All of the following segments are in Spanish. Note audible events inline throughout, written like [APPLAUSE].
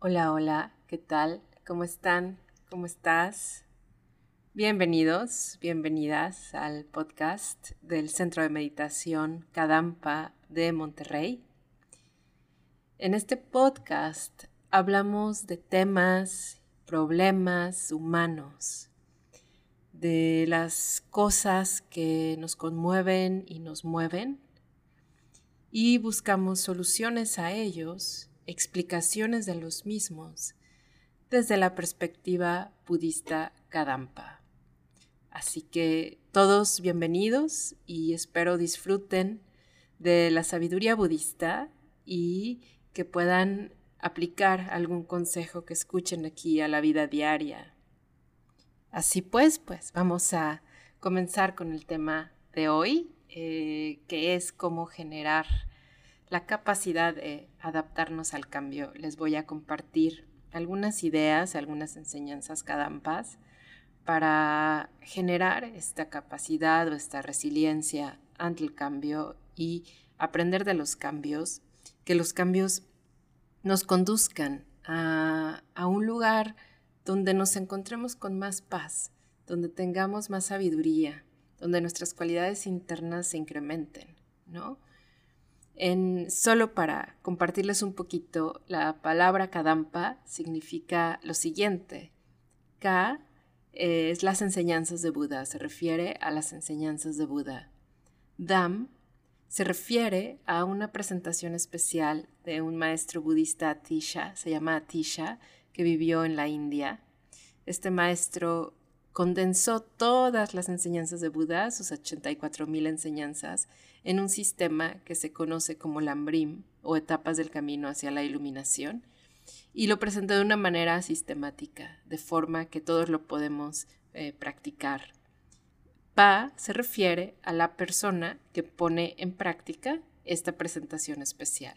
Hola, hola, ¿qué tal? ¿Cómo están? ¿Cómo estás? Bienvenidos, bienvenidas al podcast del Centro de Meditación Kadampa de Monterrey. En este podcast hablamos de temas, problemas humanos, de las cosas que nos conmueven y nos mueven y buscamos soluciones a ellos explicaciones de los mismos desde la perspectiva budista Kadampa. Así que todos bienvenidos y espero disfruten de la sabiduría budista y que puedan aplicar algún consejo que escuchen aquí a la vida diaria. Así pues, pues vamos a comenzar con el tema de hoy, eh, que es cómo generar la capacidad de adaptarnos al cambio. Les voy a compartir algunas ideas, algunas enseñanzas cadampas para generar esta capacidad o esta resiliencia ante el cambio y aprender de los cambios, que los cambios nos conduzcan a, a un lugar donde nos encontremos con más paz, donde tengamos más sabiduría, donde nuestras cualidades internas se incrementen, ¿no? Solo para compartirles un poquito, la palabra Kadampa significa lo siguiente. Ka es las enseñanzas de Buda, se refiere a las enseñanzas de Buda. Dam se refiere a una presentación especial de un maestro budista Atisha, se llama Atisha, que vivió en la India. Este maestro condensó todas las enseñanzas de Buda, sus 84.000 enseñanzas, en un sistema que se conoce como Lambrim o etapas del camino hacia la iluminación y lo presentó de una manera sistemática, de forma que todos lo podemos eh, practicar. Pa se refiere a la persona que pone en práctica esta presentación especial.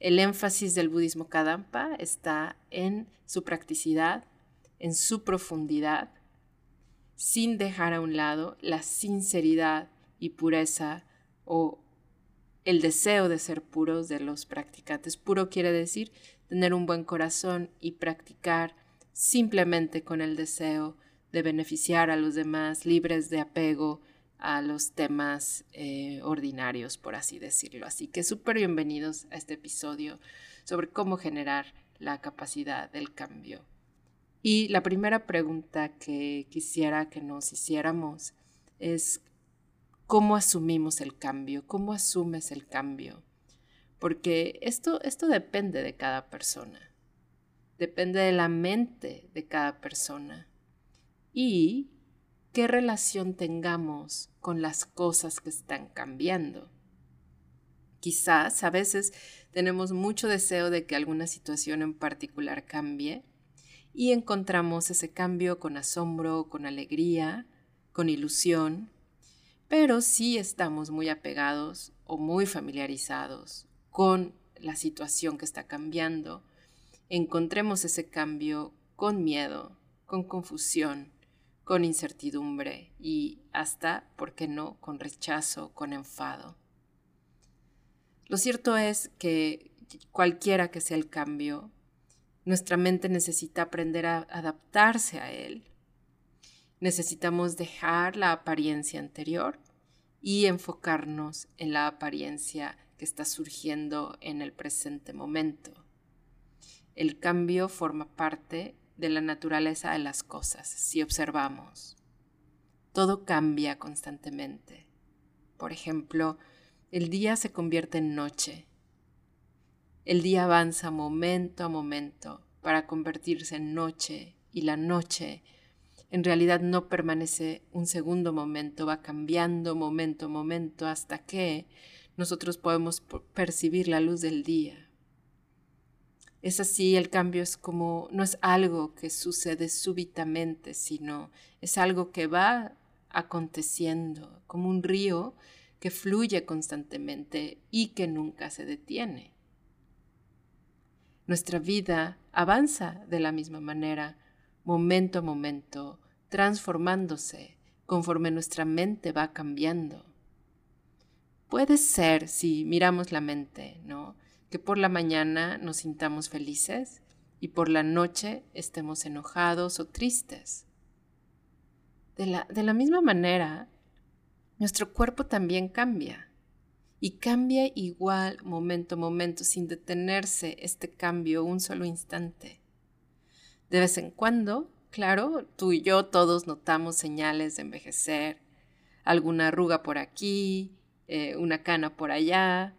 El énfasis del budismo Kadampa está en su practicidad, en su profundidad, sin dejar a un lado la sinceridad y pureza o el deseo de ser puros de los practicantes. Puro quiere decir tener un buen corazón y practicar simplemente con el deseo de beneficiar a los demás, libres de apego a los temas eh, ordinarios, por así decirlo. Así que súper bienvenidos a este episodio sobre cómo generar la capacidad del cambio. Y la primera pregunta que quisiera que nos hiciéramos es cómo asumimos el cambio, cómo asumes el cambio. Porque esto, esto depende de cada persona, depende de la mente de cada persona y qué relación tengamos con las cosas que están cambiando. Quizás a veces tenemos mucho deseo de que alguna situación en particular cambie y encontramos ese cambio con asombro, con alegría, con ilusión, pero sí estamos muy apegados o muy familiarizados con la situación que está cambiando, encontremos ese cambio con miedo, con confusión, con incertidumbre y hasta, ¿por qué no?, con rechazo, con enfado. Lo cierto es que cualquiera que sea el cambio, nuestra mente necesita aprender a adaptarse a él Necesitamos dejar la apariencia anterior y enfocarnos en la apariencia que está surgiendo en el presente momento. El cambio forma parte de la naturaleza de las cosas, si observamos. Todo cambia constantemente. Por ejemplo, el día se convierte en noche. El día avanza momento a momento para convertirse en noche y la noche en realidad no permanece un segundo momento, va cambiando momento a momento hasta que nosotros podemos percibir la luz del día. Es así, el cambio es como, no es algo que sucede súbitamente, sino es algo que va aconteciendo, como un río que fluye constantemente y que nunca se detiene. Nuestra vida avanza de la misma manera, momento a momento, transformándose conforme nuestra mente va cambiando. Puede ser, si miramos la mente, ¿no? Que por la mañana nos sintamos felices y por la noche estemos enojados o tristes. De la, de la misma manera, nuestro cuerpo también cambia y cambia igual momento a momento sin detenerse este cambio un solo instante. De vez en cuando, claro, tú y yo todos notamos señales de envejecer, alguna arruga por aquí, eh, una cana por allá,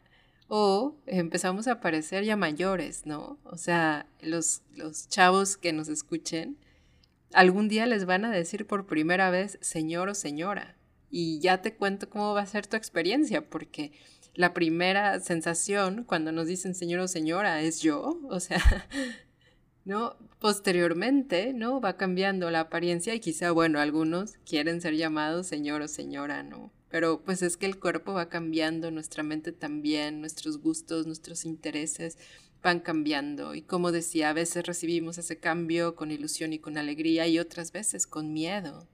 o empezamos a parecer ya mayores, ¿no? O sea, los, los chavos que nos escuchen, algún día les van a decir por primera vez señor o señora. Y ya te cuento cómo va a ser tu experiencia, porque la primera sensación cuando nos dicen señor o señora es yo, o sea, [LAUGHS] ¿no? Posteriormente, ¿no? Va cambiando la apariencia y quizá, bueno, algunos quieren ser llamados señor o señora, ¿no? Pero pues es que el cuerpo va cambiando, nuestra mente también, nuestros gustos, nuestros intereses van cambiando. Y como decía, a veces recibimos ese cambio con ilusión y con alegría y otras veces con miedo.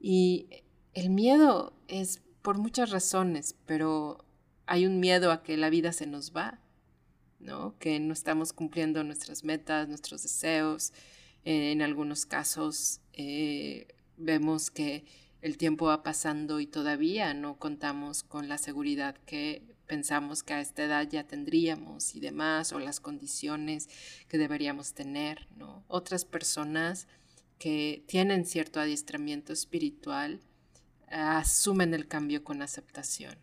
Y el miedo es por muchas razones, pero hay un miedo a que la vida se nos va ¿no? Que no estamos cumpliendo nuestras metas, nuestros deseos. Eh, en algunos casos eh, vemos que el tiempo va pasando y todavía no contamos con la seguridad que pensamos que a esta edad ya tendríamos y demás, o las condiciones que deberíamos tener, ¿no? Otras personas que tienen cierto adiestramiento espiritual asumen el cambio con aceptación.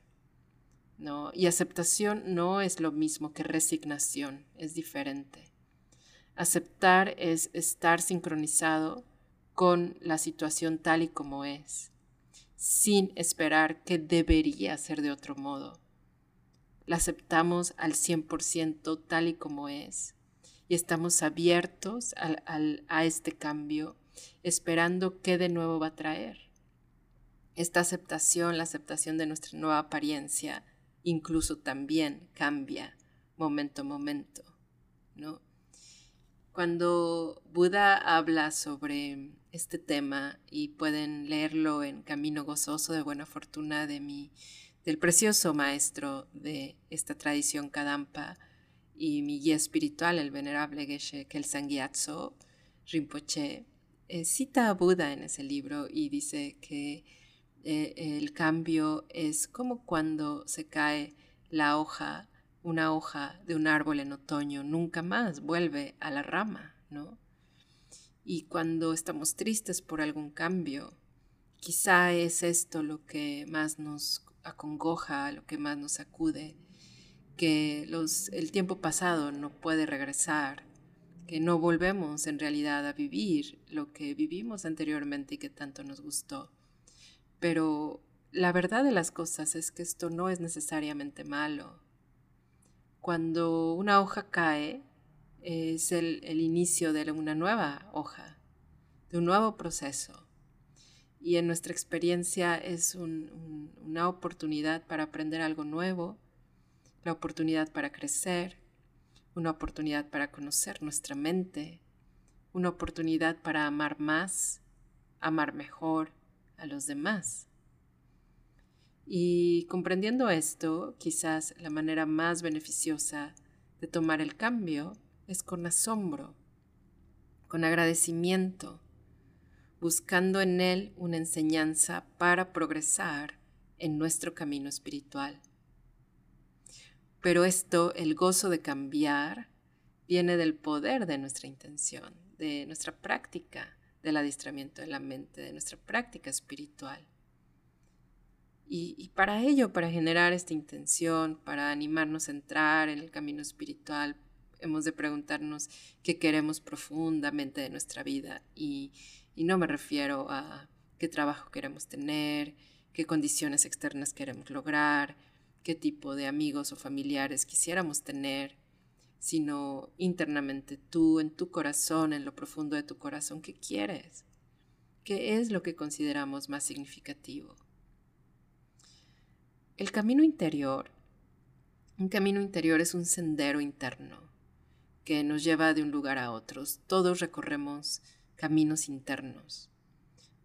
¿no? Y aceptación no es lo mismo que resignación, es diferente. Aceptar es estar sincronizado con la situación tal y como es, sin esperar que debería ser de otro modo. La aceptamos al 100% tal y como es y estamos abiertos a este cambio, esperando qué de nuevo va a traer. Esta aceptación, la aceptación de nuestra nueva apariencia, incluso también cambia momento a momento, ¿no? Cuando Buda habla sobre este tema y pueden leerlo en Camino Gozoso de Buena Fortuna de mi, del precioso maestro de esta tradición Kadampa y mi guía espiritual, el venerable Geshe Kelsang Gyatso Rinpoche, eh, cita a Buda en ese libro y dice que eh, el cambio es como cuando se cae la hoja, una hoja de un árbol en otoño, nunca más vuelve a la rama, ¿no? Y cuando estamos tristes por algún cambio, quizá es esto lo que más nos acongoja, lo que más nos acude, que el tiempo pasado no puede regresar, que no volvemos en realidad a vivir lo que vivimos anteriormente y que tanto nos gustó. Pero la verdad de las cosas es que esto no es necesariamente malo. Cuando una hoja cae, es el, inicio de una nueva hoja, de un nuevo proceso. Y en nuestra experiencia es una oportunidad para aprender algo nuevo, la oportunidad para crecer, una oportunidad para conocer nuestra mente, una oportunidad para amar más, amar mejor, a los demás. Y comprendiendo esto, quizás la manera más beneficiosa de tomar el cambio es con asombro, con agradecimiento, buscando en él una enseñanza para progresar en nuestro camino espiritual. Pero esto, el gozo de cambiar, viene del poder de nuestra intención, de nuestra práctica, del adiestramiento de la mente, de nuestra práctica espiritual. Y, para ello, para generar esta intención, para animarnos a entrar en el camino espiritual, hemos de preguntarnos qué queremos profundamente de nuestra vida. Y, y no me refiero a qué trabajo queremos tener, qué condiciones externas queremos lograr, qué tipo de amigos o familiares quisiéramos tener, sino internamente tú, en tu corazón, en lo profundo de tu corazón, ¿qué quieres? ¿Qué es lo que consideramos más significativo? El camino interior, un camino interior es un sendero interno que nos lleva de un lugar a otro. Todos recorremos caminos internos.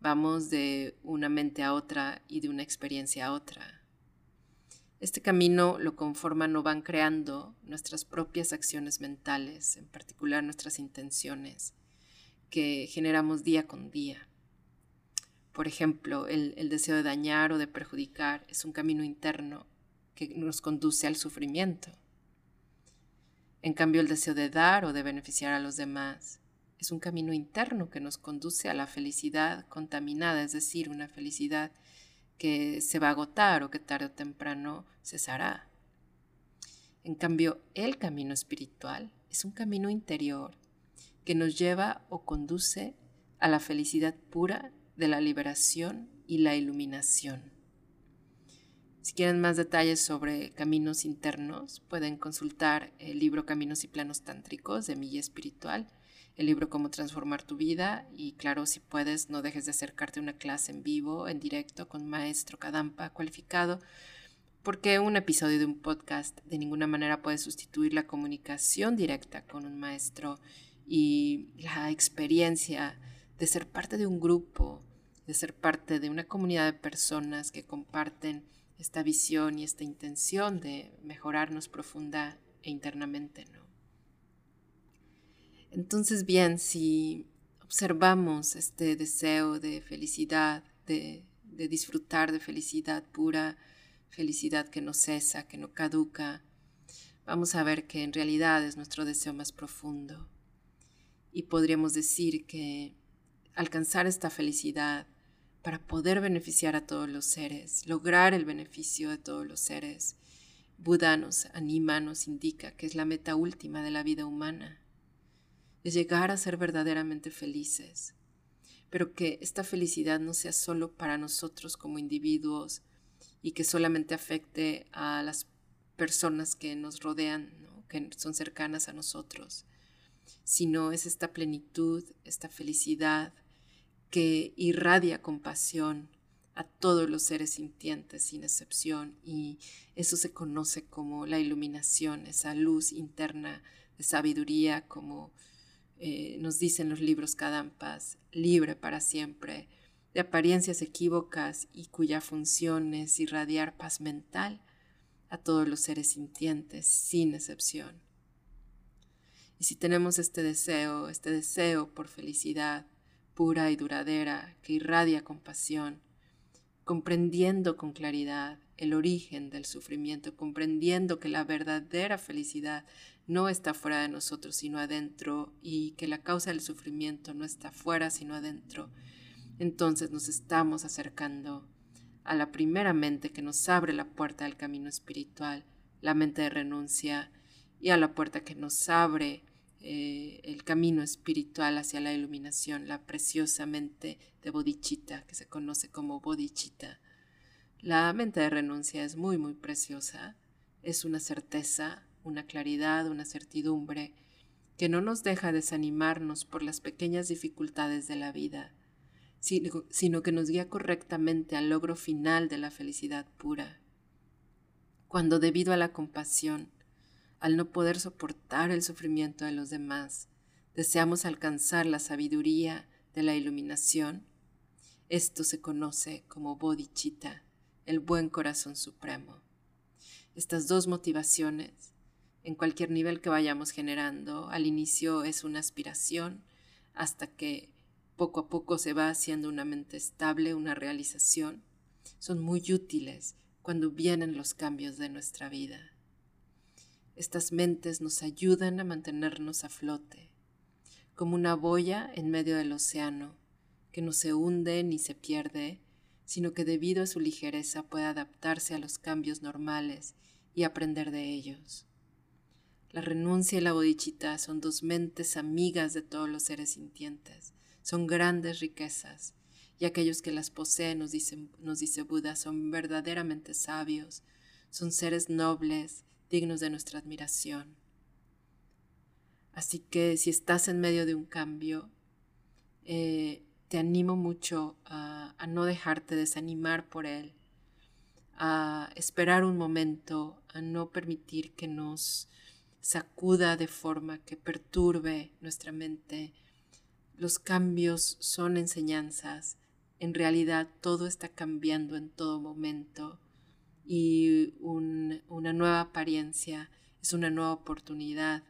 Vamos de una mente a otra y de una experiencia a otra. Este camino lo conforman o van creando nuestras propias acciones mentales, en particular nuestras intenciones, que generamos día con día. Por ejemplo, el, deseo de dañar o de perjudicar es un camino interno que nos conduce al sufrimiento. En cambio, el deseo de dar o de beneficiar a los demás es un camino interno que nos conduce a la felicidad contaminada, es decir, una felicidad que se va a agotar o que tarde o temprano cesará. En cambio, el camino espiritual es un camino interior que nos lleva o conduce a la felicidad pura de la liberación y la iluminación. Si quieren más detalles sobre caminos internos, pueden consultar el libro Caminos y Planos Tántricos de Milla Espiritual, el libro Cómo Transformar tu Vida y claro, si puedes, no dejes de acercarte a una clase en vivo, en directo, con maestro Kadampa cualificado, porque un episodio de un podcast de ninguna manera puede sustituir la comunicación directa con un maestro y la experiencia de ser parte de un grupo, de ser parte de una comunidad de personas que comparten esta visión y esta intención de mejorarnos profunda e internamente, ¿no? Entonces, bien, si observamos este deseo de felicidad, de, disfrutar de felicidad pura, felicidad que no cesa, que no caduca, vamos a ver que en realidad es nuestro deseo más profundo. Y podríamos decir que alcanzar esta felicidad para poder beneficiar a todos los seres, lograr el beneficio de todos los seres. Buda nos anima, nos indica que es la meta última de la vida humana, es llegar a ser verdaderamente felices, pero que esta felicidad no sea solo para nosotros como individuos y que solamente afecte a las personas que nos rodean, que son cercanas a nosotros, sino es esta plenitud, esta felicidad, que irradia compasión a todos los seres sintientes sin excepción y eso se conoce como la iluminación, esa luz interna de sabiduría como eh, nos dicen los libros Kadampas, libre para siempre, de apariencias equívocas y cuya función es irradiar paz mental a todos los seres sintientes sin excepción. Y si tenemos este deseo, este deseo por felicidad, pura y duradera que irradia compasión, comprendiendo con claridad el origen del sufrimiento, comprendiendo que la verdadera felicidad no está fuera de nosotros sino adentro y que la causa del sufrimiento no está fuera sino adentro, entonces nos estamos acercando a la primera mente que nos abre la puerta del camino espiritual, la mente de renuncia, y a la puerta que nos abre eh, el camino espiritual hacia la iluminación, la preciosa mente de Bodhicitta, que se conoce como Bodhicitta. La mente de renuncia es muy, muy preciosa, es una certeza, una claridad, una certidumbre que no nos deja desanimarnos por las pequeñas dificultades de la vida, sino que nos guía correctamente al logro final de la felicidad pura. Cuando debido a la compasión, al no poder soportar el sufrimiento de los demás, deseamos alcanzar la sabiduría de la iluminación, esto se conoce como bodhicitta, el buen corazón supremo. Estas dos motivaciones, en cualquier nivel que vayamos generando, al inicio es una aspiración hasta que poco a poco se va haciendo una mente estable, una realización, son muy útiles cuando vienen los cambios de nuestra vida. Estas mentes nos ayudan a mantenernos a flote, como una boya en medio del océano, que no se hunde ni se pierde, sino que debido a su ligereza puede adaptarse a los cambios normales y aprender de ellos. La renuncia y la bodichita son dos mentes amigas de todos los seres sintientes, son grandes riquezas, y aquellos que las poseen, nos, dice Buda, son verdaderamente sabios, son seres nobles dignos de nuestra admiración. Así que si estás en medio de un cambio, eh, te animo mucho a no dejarte desanimar por él, a esperar un momento, a no permitir que nos sacuda de forma que perturbe nuestra mente. Los cambios son enseñanzas. En realidad todo está cambiando en todo momento y una nueva apariencia, es una nueva oportunidad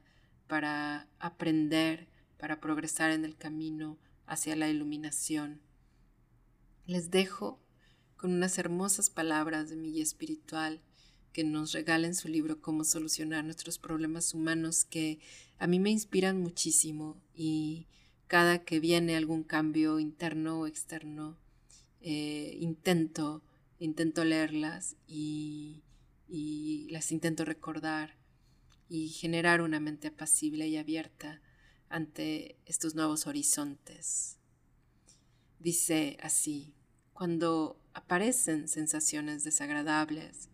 para aprender, para progresar en el camino hacia la iluminación. Les dejo con unas hermosas palabras de mi guía espiritual que nos regala en su libro Cómo solucionar nuestros problemas humanos que a mí me inspiran muchísimo y cada que viene algún cambio interno o externo eh, intento, intento leerlas y las intento recordar y generar una mente apacible y abierta ante estos nuevos horizontes. Dice así, cuando aparecen sensaciones desagradables,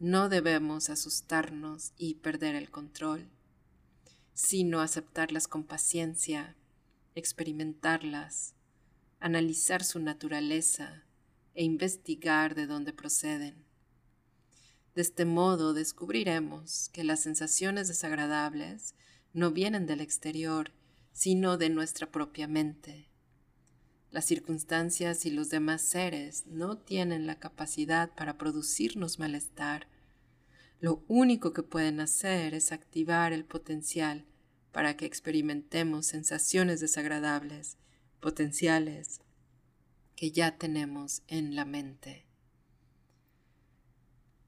no debemos asustarnos y perder el control, sino aceptarlas con paciencia, experimentarlas, analizar su naturaleza e investigar de dónde proceden. De este modo descubriremos que las sensaciones desagradables no vienen del exterior, sino de nuestra propia mente. Las circunstancias y los demás seres no tienen la capacidad para producirnos malestar. Lo único que pueden hacer es activar el potencial para que experimentemos sensaciones desagradables, potenciales, que ya tenemos en la mente.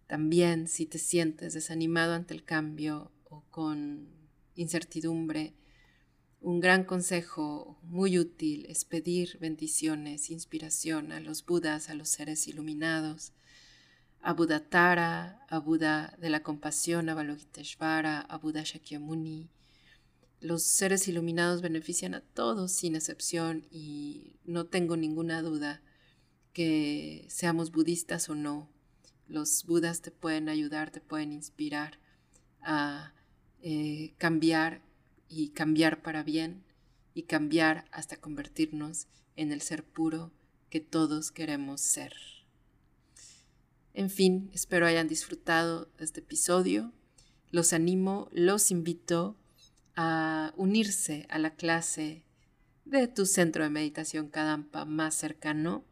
También si te sientes desanimado ante el cambio o con incertidumbre, un gran consejo muy útil es pedir bendiciones, inspiración a los Budas, a los seres iluminados, a Buda Tara, a Buda de la compasión, a Balokiteshvara, a Buda Shakyamuni. Los seres iluminados benefician a todos sin excepción y no tengo ninguna duda que seamos budistas o no, los budas te pueden ayudar, te pueden inspirar a eh, cambiar y cambiar para bien y cambiar hasta convertirnos en el ser puro que todos queremos ser. En fin, espero hayan disfrutado este episodio. Los animo, los invito a unirse a la clase de tu centro de meditación Kadampa más cercano.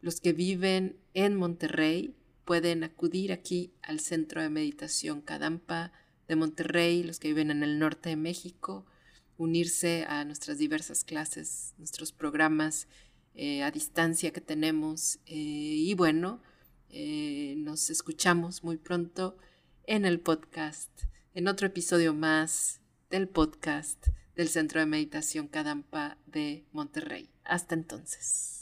Los que viven en Monterrey pueden acudir aquí al Centro de Meditación Kadampa de Monterrey, los que viven en el norte de México, unirse a nuestras diversas clases, nuestros programas eh, a distancia que tenemos. Eh, y bueno, eh, nos escuchamos muy pronto en el podcast, en otro episodio más del podcast del Centro de Meditación Kadampa de Monterrey. Hasta entonces.